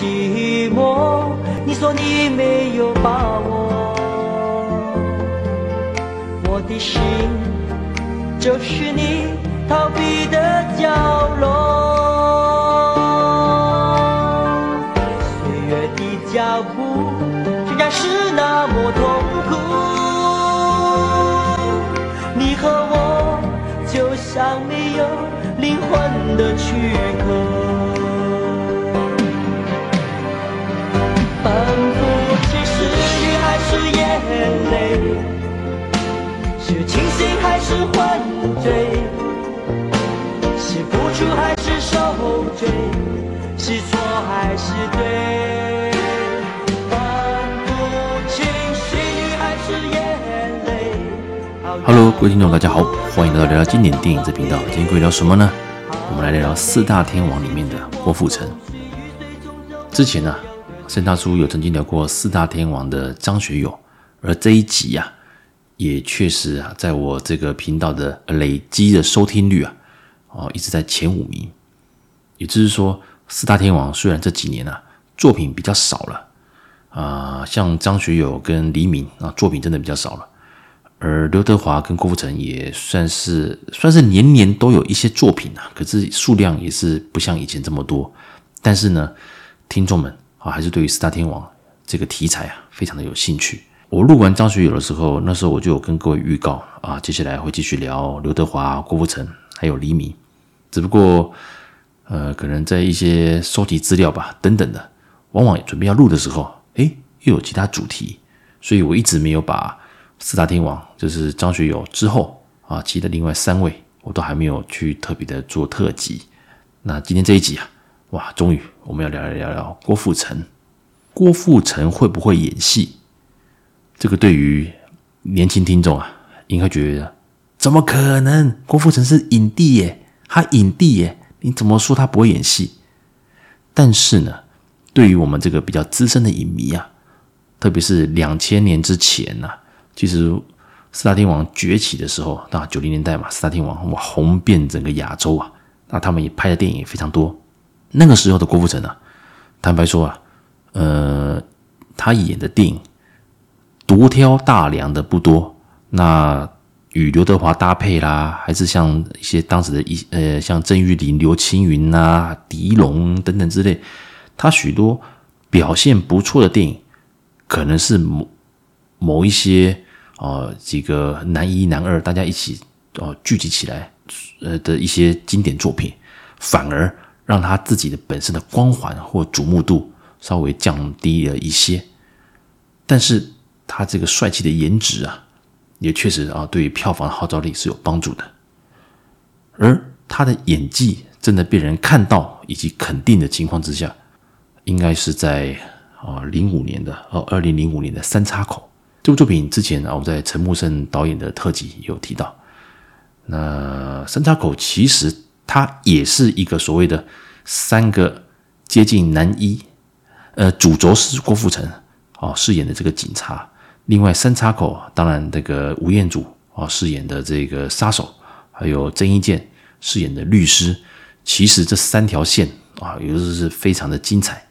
寂寞，你说你没有把握，我的心就是你逃避的角落。岁月的脚步仍然是那么痛苦，你和我就像没有灵魂的躯壳。眼泪，是清醒还是昏醉？是付出还是受罪？是错还是对？分不清是雨还是眼泪。Hello，各位听众，大家好，欢迎来到聊聊经典电影这频道。今天各位聊什么呢？我们来聊聊四大天王里面的郭富城。之前呢、啊？盛大叔有曾经聊过四大天王的张学友，而这一集啊，也确实啊，在我这个频道的累积的收听率啊，哦，一直在前五名。也就是说，四大天王虽然这几年啊作品比较少了啊，像张学友跟黎明啊作品真的比较少了，而刘德华跟郭富城也算是算是年年都有一些作品啊，可是数量也是不像以前这么多。但是呢，听众们。啊，还是对于四大天王这个题材啊，非常的有兴趣。我录完张学友的时候，那时候我就有跟各位预告啊，接下来会继续聊刘德华、郭富城还有黎明。只不过，呃，可能在一些收集资料吧，等等的，往往准备要录的时候，诶，又有其他主题，所以我一直没有把四大天王，就是张学友之后啊，其他另外三位，我都还没有去特别的做特辑。那今天这一集啊。哇，终于我们要聊一聊聊郭富城。郭富城会不会演戏？这个对于年轻听众啊，应该觉得怎么可能？郭富城是影帝耶，他影帝耶，你怎么说他不会演戏？但是呢，对于我们这个比较资深的影迷啊，特别是两千年之前呐、其实四大天王崛起的时候，那九零年代嘛，四大天王哇红遍整个亚洲啊，那他们也拍的电影也非常多。那个时候的郭富城啊，坦白说啊，呃，他演的电影独挑大梁的不多。那与刘德华搭配啦，还是像一些当时的一呃，像郑裕玲、刘青云啊、狄龙等等之类，他许多表现不错的电影，可能是某某一些呃几个男一男二大家一起哦聚集起来呃的一些经典作品，反而。让他自己的本身的光环或瞩目度稍微降低了一些，但是他这个帅气的颜值啊，也确实啊，对票房的号召力是有帮助的。而他的演技真的被人看到以及肯定的情况之下，应该是在啊零五年的哦二零零五年的《三岔口》这部作品之前啊，我们在陈木胜导演的特辑有提到。那《三岔口》其实。他也是一个所谓的三个接近男一，呃，主轴是郭富城啊饰演的这个警察，另外三岔口当然这个吴彦祖啊饰演的这个杀手，还有曾一健饰演的律师，其实这三条线啊，也就是非常的精彩，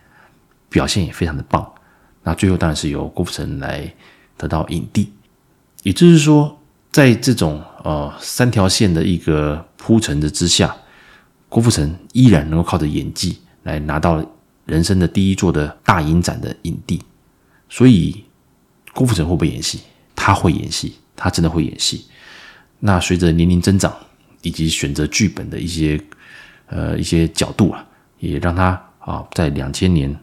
表现也非常的棒。那最后当然是由郭富城来得到影帝，也就是说，在这种呃三条线的一个铺陈的之下。郭富城依然能够靠着演技来拿到人生的第一座的大影展的影帝，所以郭富城会不会演戏？他会演戏，他真的会演戏。那随着年龄增长以及选择剧本的一些呃一些角度啊，也让他啊在两千年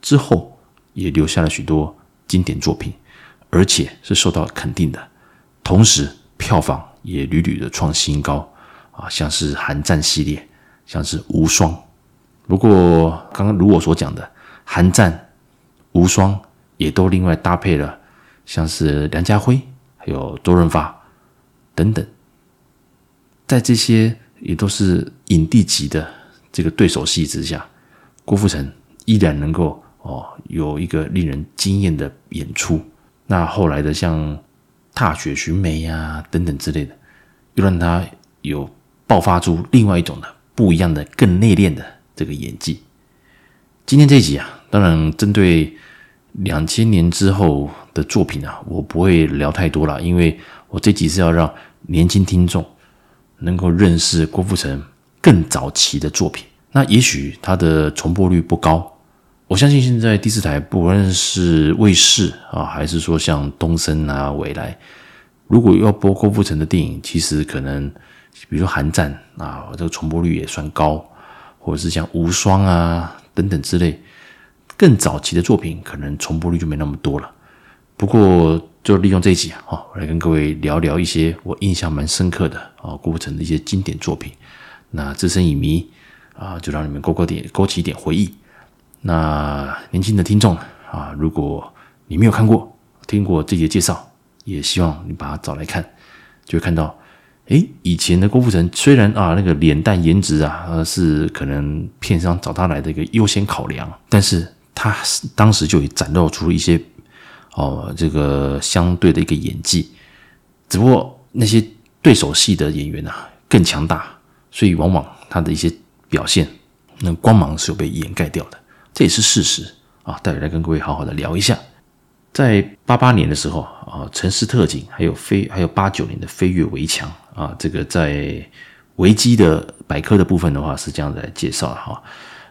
之后也留下了许多经典作品，而且是受到肯定的，同时票房也屡屡的创新高啊，像是《寒战》系列。像是无双，不过刚刚如我所讲的，寒战、无双也都另外搭配了，像是梁家辉还有周润发等等，在这些也都是影帝级的这个对手戏之下，郭富城依然能够哦有一个令人惊艳的演出。那后来的像《踏雪寻梅》呀等等之类的，又让他有爆发出另外一种的。不一样的、更内敛的这个演技，今天这一集啊，当然针对两千年之后的作品啊，我不会聊太多了，因为我这集是要让年轻听众能够认识郭富城更早期的作品。那也许他的重播率不高。我相信现在第四台，不论是卫视啊，还是说像东森啊、纬来，如果要播郭富城的电影，其实可能，比如说《寒战》啊，这个重播率也算高，或者是像《无双》啊等等之类，更早期的作品，可能重播率就没那么多了。不过，就利用这一集啊，我来跟各位聊聊一些我印象蛮深刻的啊，郭富城的一些经典作品。那资深影迷啊，就让你们勾勾点、勾起一点回忆。那年轻的听众啊，如果你没有看过、听过这集介绍，也希望你把它找来看，就会看到，诶，以前的郭富城虽然啊那个脸蛋颜值啊，是可能片商找他来的一个优先考量，但是他当时就已展露出一些哦这个相对的一个演技，只不过那些对手戏的演员啊更强大，所以往往他的一些表现那光芒是有被掩盖掉的。这也是事实啊！待会来跟各位好好的聊一下，在八八年的时候啊，《城市特警》还有飞，还有八九年的《飞越围墙》啊，这个在维基的百科的部分的话是这样子来介绍的哈。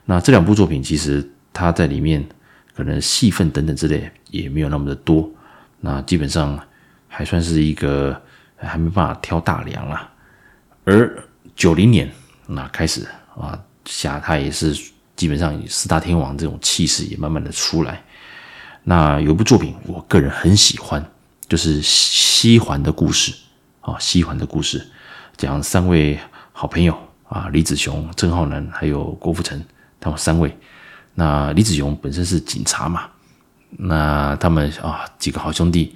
那这两部作品其实它在里面可能戏份等等之类也没有那么的多，那基本上还算是一个还没办法挑大梁啦。而九零年那开始啊，下他也是。基本上以四大天王这种气势也慢慢的出来。那有部作品，我个人很喜欢，就是《西环的故事》啊，《西环的故事》讲三位好朋友啊，李子雄、郑浩南还有郭富城，他们三位。那李子雄本身是警察嘛，那他们啊几个好兄弟，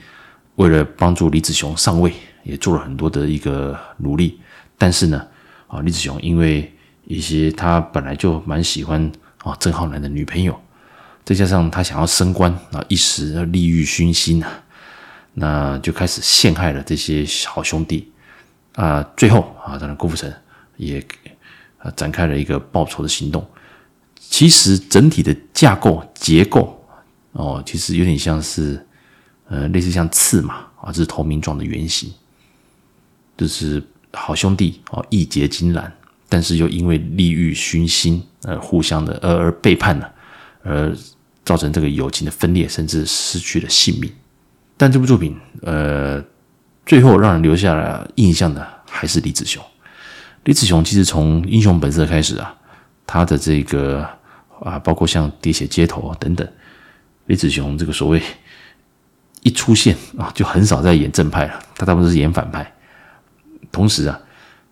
为了帮助李子雄上位，也做了很多的一个努力。但是呢，啊李子雄因为一些他本来就蛮喜欢啊郑浩南的女朋友，再加上他想要升官啊，一时利欲熏心啊，那就开始陷害了这些好兄弟啊。最后啊，当然郭富城也啊展开了一个报仇的行动。其实整体的架构结构哦，其实有点像是呃类似像刺马啊，这是投名状的原型，就是好兄弟哦，义结金兰。但是又因为利欲熏心，而互相的而而背叛了，而造成这个友情的分裂，甚至失去了性命。但这部作品，呃，最后让人留下了印象的还是李子雄。李子雄其实从《英雄本色》开始啊，他的这个啊，包括像《喋血街头》啊等等，李子雄这个所谓一出现啊，就很少再演正派了，他大部分是演反派。同时啊，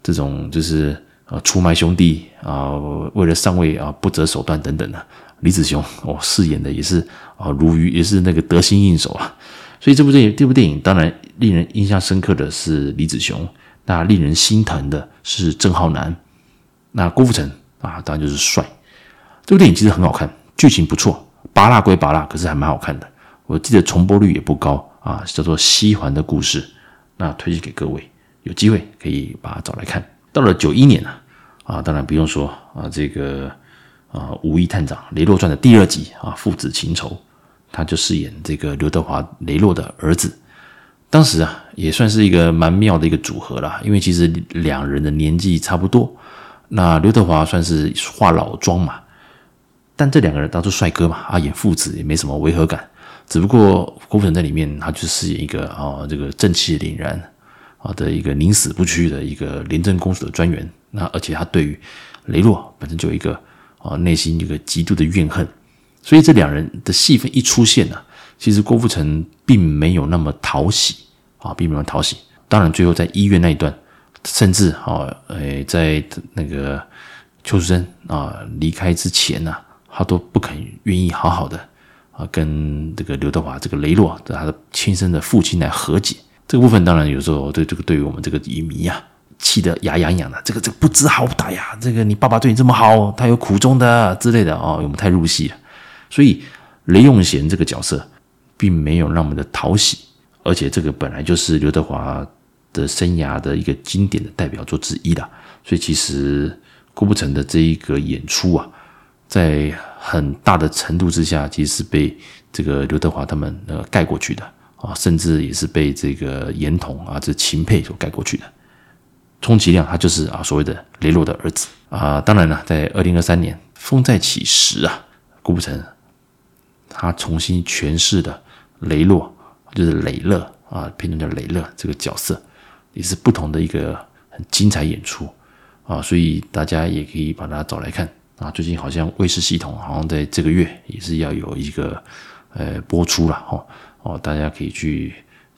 这种就是。啊，出卖兄弟啊，为了上位啊，不择手段等等的。李子雄哦，饰演的也是啊，如鱼也是那个得心应手啊。所以这部电影，这部电影当然令人印象深刻的是李子雄，那令人心疼的是郑浩南，那郭富城啊，当然就是帅。这部电影其实很好看，剧情不错，芭乐归芭乐，可是还蛮好看的。我记得重播率也不高啊，叫做《西环的故事》，那推荐给各位，有机会可以把它找来看。到了九一年啊，啊，当然不用说啊，这个啊，《五亿探长雷洛传》的第二集啊，父子情仇，他就饰演这个刘德华雷洛的儿子。当时啊，也算是一个蛮妙的一个组合啦，因为其实两人的年纪差不多。那刘德华算是化老妆嘛，但这两个人当做帅哥嘛，啊，演父子也没什么违和感。只不过郭富城在里面，他就饰演一个啊，这个正气凛然。啊的一个宁死不屈的一个廉政公署的专员，那而且他对于雷洛本身就有一个啊内心一个极度的怨恨，所以这两人的戏份一出现呢，其实郭富城并没有那么讨喜啊，并没有讨喜。当然最后在医院那一段，甚至啊，诶，在那个邱淑贞啊离开之前呢，他都不肯愿意好好的啊跟这个刘德华这个雷洛他的亲生的父亲来和解。这个部分当然有时候对这个对于我们这个影迷啊，气得牙痒痒的。这个这个不知好歹呀，这个你爸爸对你这么好，他有苦衷的之类的哦，我们太入戏了。所以雷永贤这个角色并没有那么的讨喜，而且这个本来就是刘德华的生涯的一个经典的代表作之一了。所以其实郭富城的这一个演出啊，在很大的程度之下，其实是被这个刘德华他们呃盖过去的啊，甚至也是被这个严童啊这秦沛所盖过去的。充其量他就是啊所谓的雷洛的儿子啊。当然了，在二零二三年《风再起时》啊，郭富城他重新诠释的雷洛，就是雷勒啊，片中叫雷勒这个角色，也是不同的一个很精彩演出啊，所以大家也可以把它找来看啊。最近好像卫视系统好像在这个月也是要有一个呃播出了哦哦，大家可以去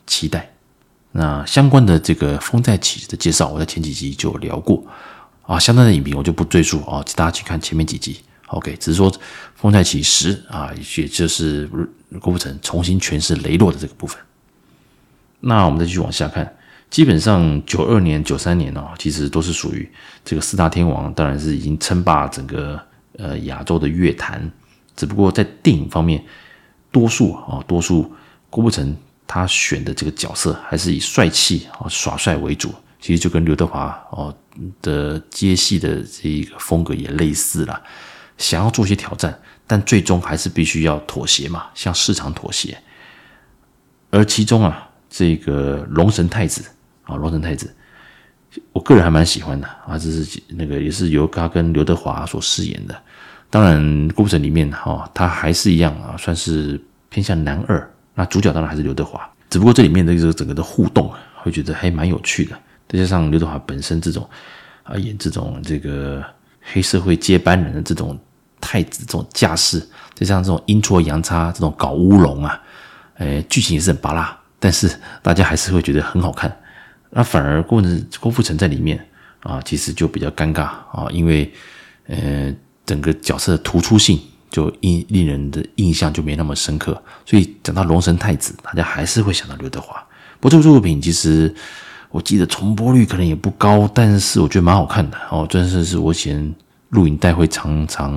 期待。那相关的这个《风再起》的介绍，我在前几集就聊过啊，相关的影评我就不赘述啊，大家去看前面几集。OK，只是说《风再起时》啊，也就是郭富城重新诠释雷洛的这个部分。那我们再继续往下看，基本上九二年、九三年哦，其实都是属于这个四大天王，当然是已经称霸整个呃亚洲的乐坛。只不过在电影方面，多数啊，多数郭富城。他选的这个角色还是以帅气啊耍帅为主，其实就跟刘德华哦的接戏的这一个风格也类似了。想要做些挑战，但最终还是必须要妥协嘛，向市场妥协。而其中啊，这个龙神太子啊，龙神太子，我个人还蛮喜欢的啊，这是那个也是由他跟刘德华所饰演的。当然，郭富城里面哈，他还是一样啊，算是偏向男二。那主角当然还是刘德华，只不过这里面的这个整个的互动啊，会觉得还蛮有趣的。再加上刘德华本身这种啊演这种这个黑社会接班人的这种太子这种架势，再加上这种阴错阳差这种搞乌龙啊，诶，剧情也是很芭乐，但是大家还是会觉得很好看。那反而郭郭富城在里面啊，其实就比较尴尬啊，因为呃整个角色的突出性。就印令人的印象就没那么深刻，所以讲到龙神太子，大家还是会想到刘德华。不过这部作品其实我记得重播率可能也不高，但是我觉得蛮好看的哦，真的是我以前录影带会常常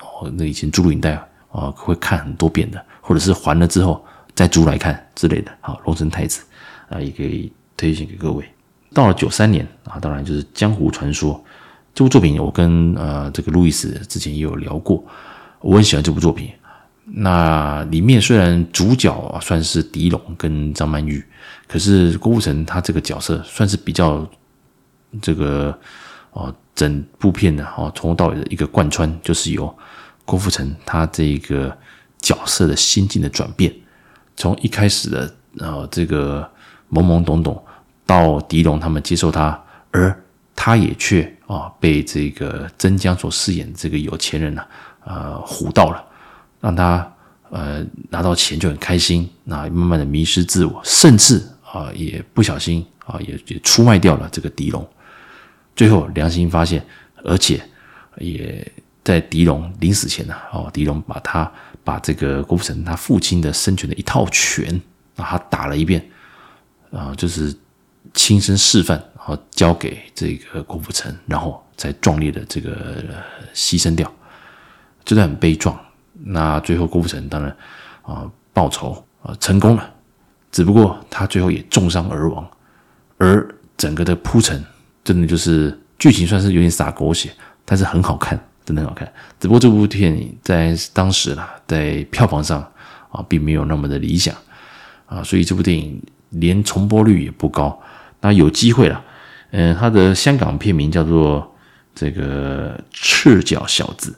哦，那以前租录影带啊会看很多遍的，或者是还了之后再租来看之类的。好，龙神太子啊，也可以推荐给各位。到了九三年啊，当然就是《江湖传说》这部作品，我跟呃这个路易斯之前也有聊过。我很喜欢这部作品，那里面虽然主角啊算是狄龙跟张曼玉，可是郭富城他这个角色算是比较这个哦，整部片的哦从头到尾的一个贯穿，就是由郭富城他这个角色的心境的转变，从一开始的呃这个懵懵懂懂，到狄龙他们接受他，而他也却啊被这个曾江所饰演的这个有钱人啊。呃，唬到了，让他呃拿到钱就很开心，那慢慢的迷失自我，甚至啊、也不小心啊、也也出卖掉了这个狄龙，最后良心发现，而且也在狄龙临死前呢，哦，狄龙把他把这个郭富城他父亲的生前的一套拳，啊他打了一遍，啊、就是亲身示范，然后交给这个郭富城，然后再壮烈的这个牺牲掉。真的很悲壮。那最后郭富城当然啊报仇啊成功了，只不过他最后也重伤而亡。而整个的铺陈真的就是剧情算是有点洒狗血，但是很好看，真的很好看。只不过这部电影在当时啦，在票房上啊并没有那么的理想啊，所以这部电影连重播率也不高。那有机会了，嗯，他的香港片名叫做这个赤脚小子。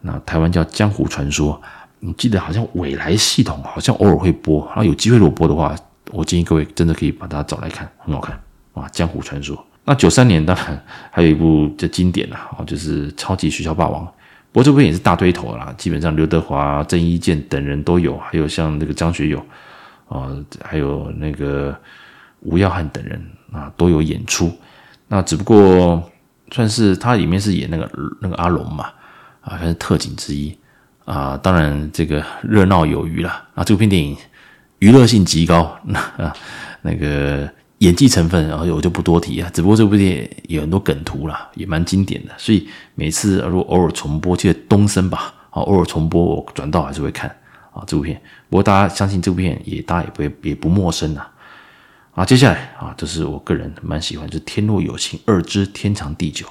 那台湾叫《江湖传说》，你记得好像未来系统好像偶尔会播，然后有机会如果播的话，我建议各位真的可以把它找来看，很好看啊，《江湖传说》。那九三年当然还有一部叫经典的啊，就是《超级学校霸王》，不过这部也是大堆头啦，基本上刘德华、郑伊健等人都有，还有像那个张学友啊，还有那个吴耀汉等人啊都有演出。那只不过算是他里面是演那个那个阿龙嘛。啊，还是特警之一啊！当然，这个热闹有余了啊！这部片电影娱乐性极高，那啊，那个演技成分，然后我就不多提啊。只不过这部电影有很多梗图啦，也蛮经典的，所以每次如果偶尔重播，记得东升吧，啊，偶尔重播我转到还是会看啊这部片。不过大家相信这部片也大家也不会也不陌生呐。啊，接下来啊，这是我个人蛮喜欢，就是《天若有情二之天长地久》。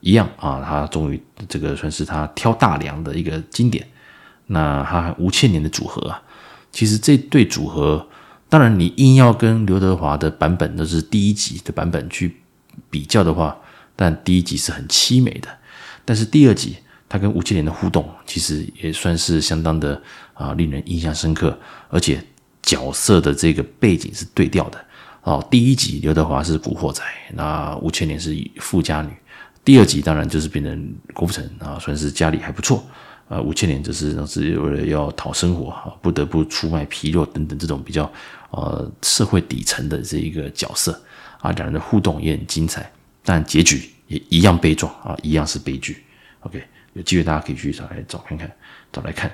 一样啊，他终于这个算是他挑大梁的一个经典那他吴倩莲的组合啊，其实这对组合，当然你硬要跟刘德华的版本，都是第一集的版本去比较的话，但第一集是很凄美的，但是第二集他跟吴倩莲的互动，其实也算是相当的啊，令人印象深刻，而且角色的这个背景是对调的。哦，第一集刘德华是古惑仔，那吴倩莲是富家女。第二集当然就是变成郭富城啊，算是家里还不错。呃，吴倩莲就是是为了要讨生活啊，不得不出卖皮肉等等这种比较呃社会底层的这一个角色啊，两人的互动也很精彩，但结局也一样悲壮啊，一样是悲剧。OK，有机会大家可以去找来找看看，找来看。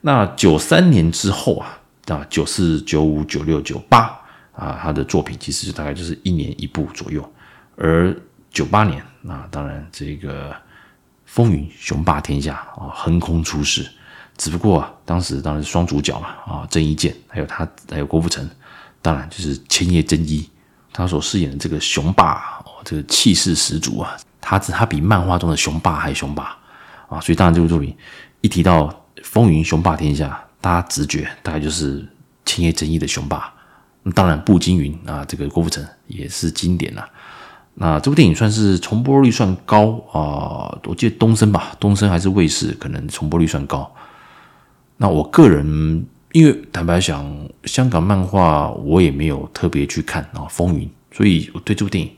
那九三年之后啊，啊九四九五九六九八。啊，他的作品其实大概就是一年一部左右，而九八年，那当然这个风云雄霸天下啊，横空出世。只不过啊，当时当然是双主角嘛，啊，郑伊健还有他还有郭富城，当然就是千叶真一，他所饰演的这个雄霸哦，这个气势十足啊，他他比漫画中的雄霸还雄霸啊，所以当然这部作品一提到风云雄霸天下，大家直觉大概就是千叶真一的雄霸。当然，步惊云啊，这个郭富城也是经典了。那这部电影算是重播率算高啊，我记得东森吧，东森还是卫视，可能重播率算高。那我个人，因为坦白讲，香港漫画我也没有特别去看啊，风云，所以我对这部电影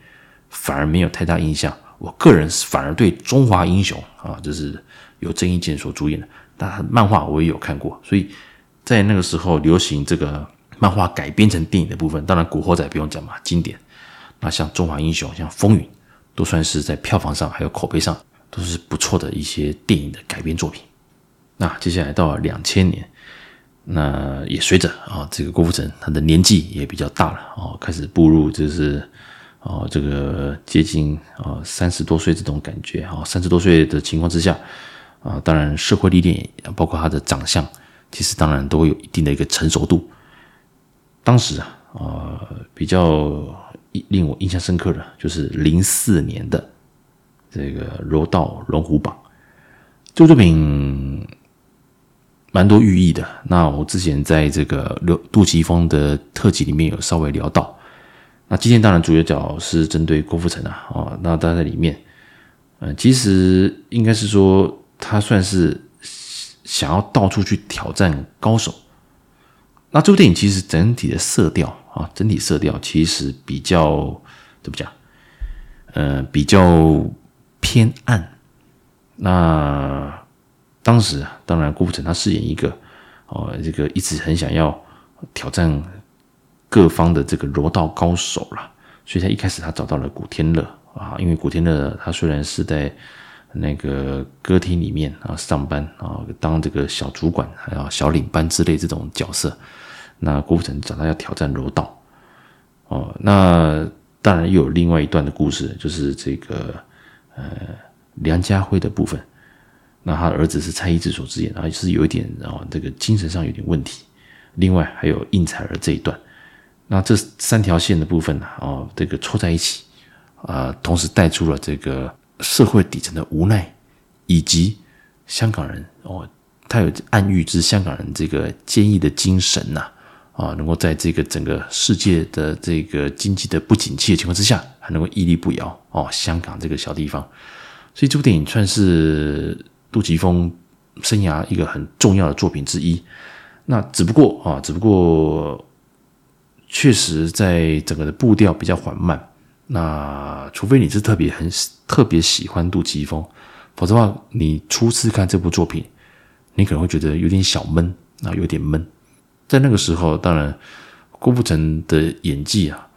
反而没有太大印象。我个人反而对中华英雄啊，就是由郑伊健所主演的，但漫画我也有看过，所以在那个时候流行这个。漫画改编成电影的部分，当然《古惑仔》不用讲嘛，经典。那像《中华英雄》、像《风云》，都算是在票房上还有口碑上都是不错的一些电影的改编作品。那接下来到了两千年，那也随着啊这个郭富城他的年纪也比较大了哦，开始步入就是哦这个接近啊三十多岁这种感觉啊，三十多岁的情况之下啊，当然社会历练包括他的长相，其实当然都有一定的一个成熟度。当时啊，呃，比较令我印象深刻的，就是零四年的这个《柔道龙虎榜》这部作品，蛮多寓意的。那我之前在这个刘杜琪峰的特辑里面有稍微聊到。那今天当然主角是针对郭富城啊，哦，那他在里面，嗯，其实应该是说他算是想要到处去挑战高手。那这部电影其实整体的色调啊，整体色调其实比较怎么讲？呃，比较偏暗。那当时，当然郭富城他饰演一个哦，这个一直很想要挑战各方的这个柔道高手了，所以他一开始他找到了古天乐啊，因为古天乐他虽然是在那个歌厅里面啊上班啊，当这个小主管还有小领班之类这种角色。那郭富城找他要挑战柔道，哦，那当然又有另外一段的故事，就是这个呃梁家辉的部分。那他儿子是蔡一智所饰演，然后是有一点哦这个精神上有点问题。另外还有应采儿这一段，那这三条线的部分呢哦，这个凑在一起啊，同时带出了这个社会底层的无奈，以及香港人哦，他有暗喻之香港人这个坚毅的精神呐，啊。能够在这个整个世界的这个经济的不景气的情况之下，还能够屹立不摇哦，香港这个小地方，所以这部电影算是杜琪峰生涯一个很重要的作品之一。那只不过啊，只不过确实在整个的步调比较缓慢。那除非你是特别很特别喜欢杜琪峰，否则的话，你初次看这部作品，你可能会觉得有点小闷啊，有点闷。在那个时候，当然郭富城的演技啊，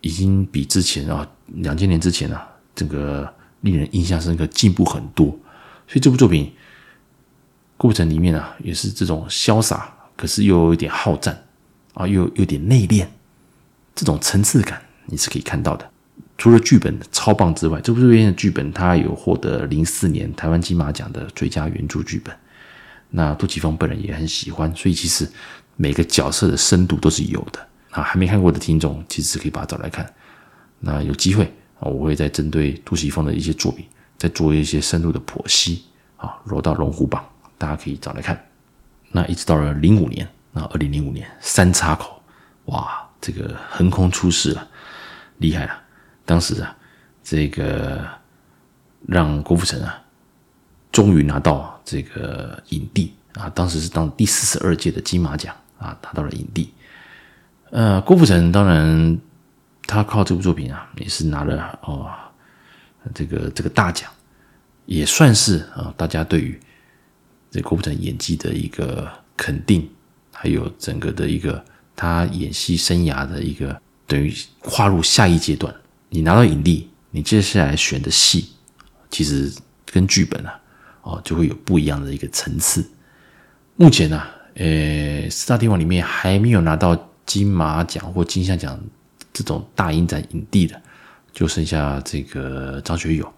已经比之前啊，两千年之前啊，这个令人印象深刻，进步很多。所以这部作品，郭富城里面啊，也是这种潇洒，可是又有点好战啊，又有点内敛，这种层次感你是可以看到的。除了剧本超棒之外，这部片的剧本它有获得零四年台湾金马奖的最佳原著剧本。那杜琪峰本人也很喜欢，所以其实。每个角色的深度都是有的啊，还没看过的听众其实是可以把它找来看。那有机会啊，我会再针对杜琪峰的一些作品再做一些深入的剖析啊。柔道龙虎榜大家可以找来看。那一直到了零五年，那二零零五年三岔口，哇，这个横空出世了，厉害了！当时啊，这个让郭富城啊，终于拿到这个影帝啊，当时是当第四十二届的金马奖啊，拿到了影帝。呃，郭富城当然他靠这部作品啊，也是拿了哦，这个这个大奖，也算是啊，大家对于。这郭富城演技的一个肯定，还有整个的一个他演戏生涯的一个等于跨入下一阶段。你拿到影帝，你接下来选的戏，其实跟剧本啊，哦，就会有不一样的一个层次。目前呢、啊，呃，四大天王里面还没有拿到金马奖或金像奖这种大影展影帝的，就剩下这个张学友。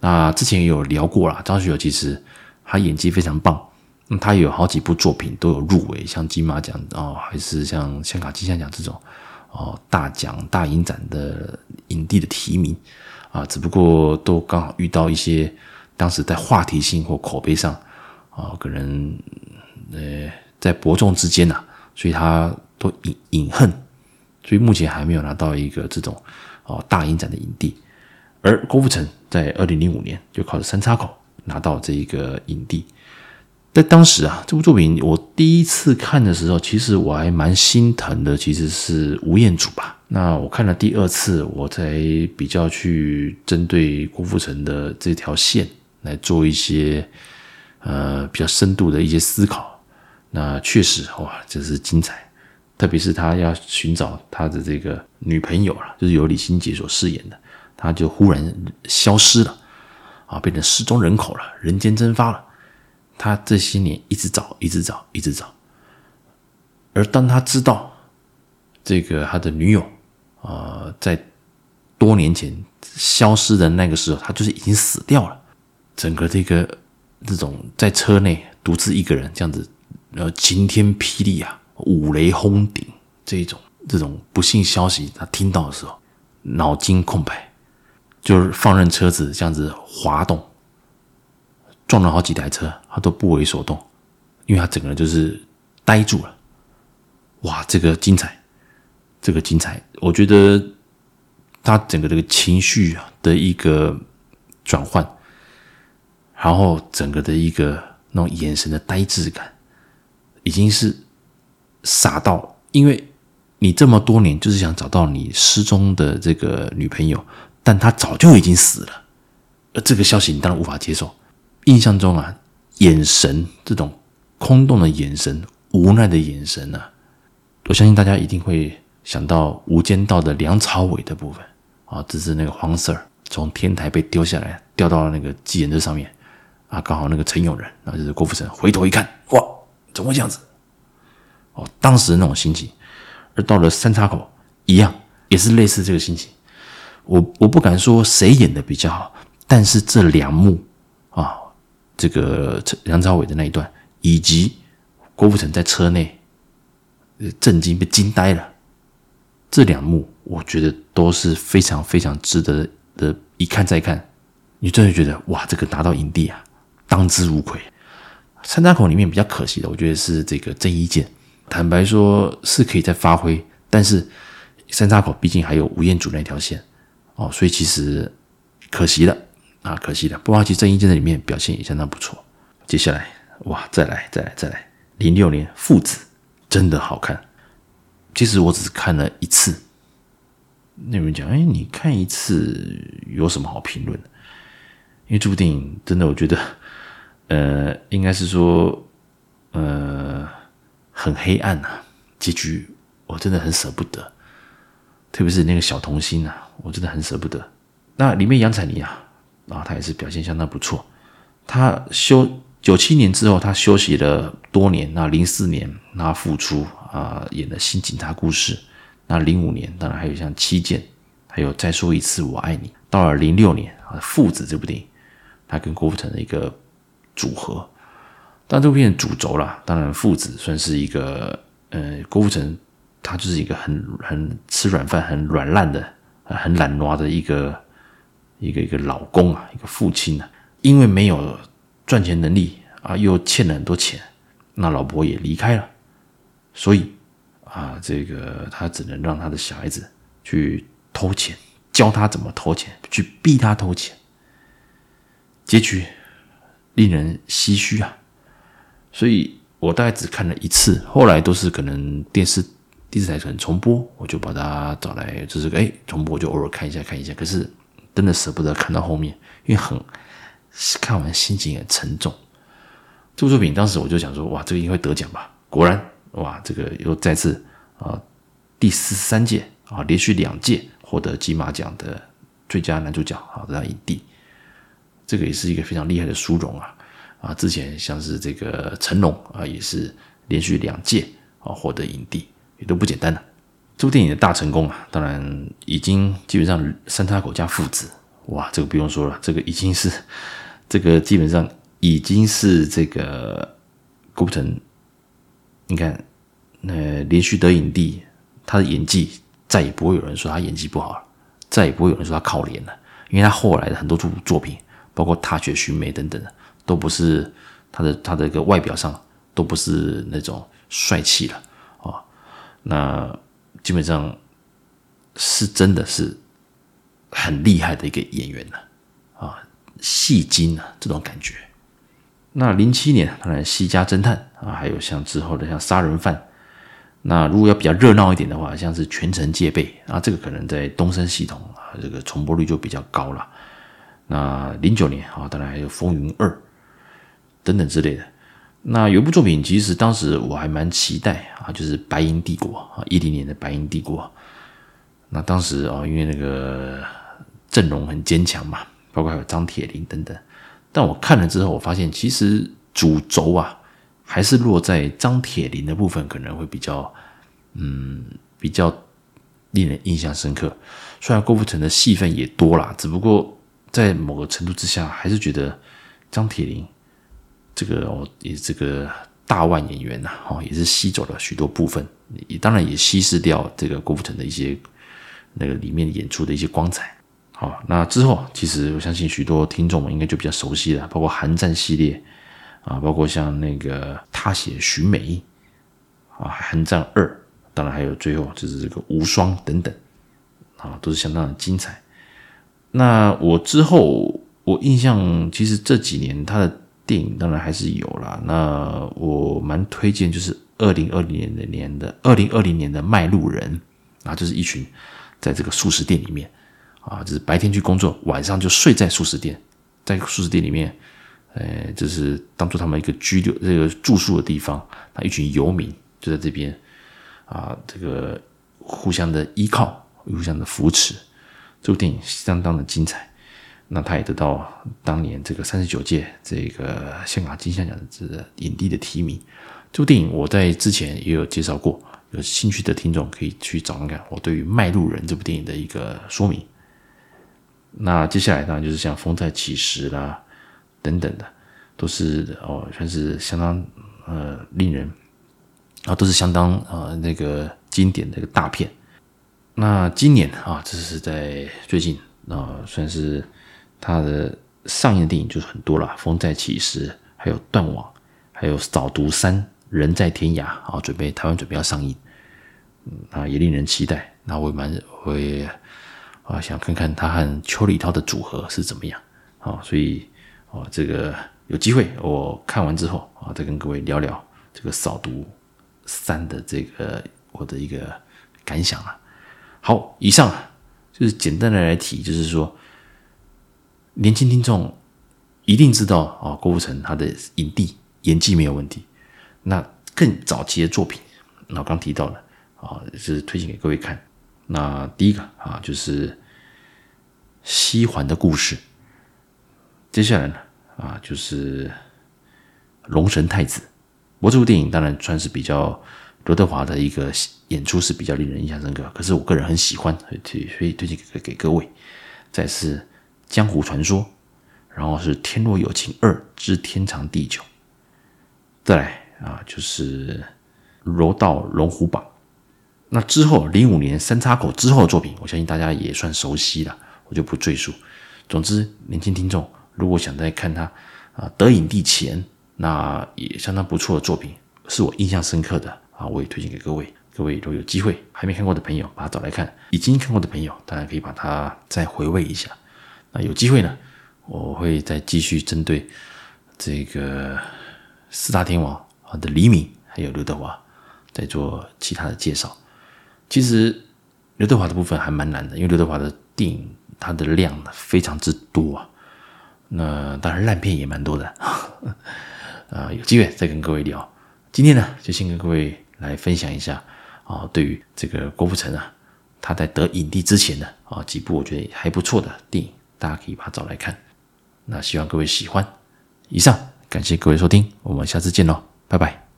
那之前也有聊过啦，张学友其实。他演技非常棒，他有好几部作品都有入围，像金马奖哦，还是像香港金像奖这种哦大奖大影展的影帝的提名啊，只不过都刚好遇到一些当时在话题性或口碑上啊，可能呃在伯仲之间呐、所以他都隐隐恨，所以目前还没有拿到一个这种哦大影展的影帝，而郭富城在二零零五年就靠着三岔口。拿到这一个影帝，在当时啊，这部作品我第一次看的时候，其实我还蛮心疼的。其实是吴彦祖吧。那我看了第二次，我才比较去针对郭富城的这条线来做一些呃比较深度的一些思考。那确实哇，这是精彩。特别是他要寻找他的这个女朋友了，就是由李心洁所饰演的，他就忽然消失了。啊，变成失踪人口了，人间蒸发了。他这些年一直找，一直找，一直找。而当他知道这个他的女友啊、呃，在多年前消失的那个时候，他就是已经死掉了。整个这个这种在车内独自一个人这样子，呃，晴天霹雳啊，五雷轰顶这一种这种不幸消息，他听到的时候，脑筋空白。就是放任车子这样子滑动，撞了好几台车，他都不为所动，因为他整个人就是呆住了。哇，这个精彩，这个精彩！我觉得他整个这个情绪的一个转换，然后整个的一个那种眼神的呆滞感，已经是傻到，因为你这么多年就是想找到你失踪的这个女朋友。但他早就已经死了，而这个消息你当然无法接受。印象中啊，眼神这种空洞的眼神、无奈的眼神啊，我相信大家一定会想到《无间道》的梁朝伟的部分啊，只是那个黄 Sir 从天台被丢下来，掉到了那个计程车上面啊，刚好那个陈永仁，然后就是郭富城，回头一看，哇，怎么会这样子？哦，当时那种心情。而到了三岔口，一样也是类似这个心情。我我不敢说谁演的比较好，但是这两幕啊，这个梁朝伟的那一段，以及郭富城在车内震惊被惊呆了，这两幕我觉得都是非常非常值得的，一看再看，你真的觉得哇，这个拿到影帝啊，当之无愧。三岔口里面比较可惜的，我觉得是这个郑伊健，坦白说是可以再发挥，但是三岔口毕竟还有吴彦祖那条线。哦，所以其实可惜了啊，可惜了。不过其实郑伊健在里面表现也相当不错。接下来哇，再来再来再来，零六年父子真的好看。其实我只看了一次。那有人讲，哎，你看一次有什么好评论？因为这部电影真的，我觉得，呃，应该是说，呃，很黑暗呐、结局我真的很舍不得。特别是那个小童星啊，我真的很舍不得。那里面杨采妮啊，啊，他也是表现相当不错。他休九七年之后，他休息了多年。那零四年，她复出啊，演了《新警察故事》。那零五年，当然还有像《七剑》，还有《再说一次我爱你》。到了零六年啊，《父子》这部电影，他跟郭富城的一个组合。但这部片主轴啦，当然《父子》算是一个呃，郭富城。他就是一个很很吃软饭、很软烂的、很懒惰的一个一个一个老公啊，一个父亲啊。因为没有赚钱能力啊，又欠了很多钱，那老婆也离开了，所以啊，这个他只能让他的小孩子去偷钱，教他怎么偷钱，去逼他偷钱。结局令人唏嘘啊！所以我大概只看了一次，后来都是可能电视电视台可能重播，我就把它找来，就是哎重播就偶尔看一下看一下。可是真的舍不得看到后面，因为很看完心情很沉重。这部作品当时我就想说，哇，这个应该会得奖吧？果然，哇，这个又再次啊第四十三届啊连续两届获得金马奖的最佳男主角啊这样影帝。这个也是一个非常厉害的殊荣啊！啊，之前像是这个成龙啊，也是连续两届啊获得影帝，也都不简单了。这部电影的大成功啊，当然已经基本上三叉口加父子，哇，这个不用说了，这个已经是这个基本上已经是这个郭富城，你看，那连续得影帝，他的演技再也不会有人说他演技不好了，再也不会有人说他靠脸了，因为他后来的很多部作品。包括踏雪寻梅等等的，都不是他的他的一个外表上都不是那种帅气了啊。那基本上是真的是很厉害的一个演员了啊，戏精啊这种感觉。那零七年当然《西家侦探》啊，还有像之后的像《杀人犯》。那如果要比较热闹一点的话，像是《全城戒备》啊，这个可能在东森系统啊，这个重播率就比较高了。那零九年啊，当然还有《风云二》等等之类的。那有部作品，其实当时我还蛮期待啊，就是《白银帝国》啊，一零年的《白银帝国》。那当时啊，因为那个阵容很坚强嘛，包括还有张铁林等等。但我看了之后，我发现其实主轴啊，还是落在张铁林的部分，可能会比较嗯比较令人印象深刻。虽然郭富城的戏份也多啦，只不过。在某个程度之下，还是觉得张铁林这个哦，也这个大腕演员呐，哦，也是吸走了许多部分，也当然也稀释掉这个郭富城的一些那个里面演出的一些光彩。好，那之后其实我相信许多听众们应该就比较熟悉了，包括寒战系列啊，包括像那个他写寻梅啊，寒战二，当然还有最后就是这个无双等等啊，都是相当的精彩。那我之后，我印象其实这几年他的电影当然还是有啦。那我蛮推荐，就是二零二零年的年的二零二零年的《卖路人》啊，就是一群在这个素食店里面啊，就是白天去工作，晚上就睡在素食店，在素食店里面，呃，就是当做他们一个居留这个住宿的地方。那一群游民就在这边啊，这个互相的依靠，互相的扶持。这部电影相当的精彩，那他也得到当年这个三十九届这个香港金像奖的这个影帝的提名。这部电影我在之前也有介绍过，有兴趣的听众可以去找看看我对于《卖路人》这部电影的一个说明。那接下来当然就是像《风再起时》啦等等的，都是哦算是相当呃令人啊都是相当呃那个经典的一个大片。那今年啊，这是在最近啊，算是他的上映的电影就是很多了，《风再起时》，还有《断网》，还有《扫毒三》，《人在天涯》啊，准备台湾准备要上映，啊，也令人期待。那我也蛮会啊，想看看他和邱礼涛的组合是怎么样啊，所以啊，这个有机会我看完之后啊，再跟各位聊聊这个《扫毒三》的这个我的一个感想啊。好，以上就是简单的来提，就是说，年轻听众一定知道啊，郭富城他的影帝演技没有问题。那更早期的作品，那我刚提到了啊，是推荐给各位看。那第一个啊，就是《西环的故事》。接下来呢啊，就是《龙神太子》。我这部电影当然算是比较。刘德华的一个演出是比较令人印象深刻，可是我个人很喜欢，所以所以推荐给给各位。再是《江湖传说》，然后是《天若有情二之天长地久》，再来啊就是《柔道龙虎榜》。那之后零五年三叉口之后的作品，我相信大家也算熟悉了，我就不赘述。总之，年轻听众如果想再看他啊得影帝前那也相当不错的作品。是我印象深刻的啊，我也推荐给各位。各位如果有机会还没看过的朋友，把它找来看；已经看过的朋友，当然可以把它再回味一下。那有机会呢，我会再继续针对这个四大天王啊的黎明，还有刘德华，再做其他的介绍。其实刘德华的部分还蛮难的，因为刘德华的电影它的量非常之多啊。那当然烂片也蛮多的 啊，有机会再跟各位聊。今天呢，就先跟各位来分享一下。啊，对于这个郭富城啊，他在得影帝之前呢，啊几部我觉得还不错的电影，大家可以把它找来看。那希望各位喜欢。以上，感谢各位收听，我们下次见喽，拜拜。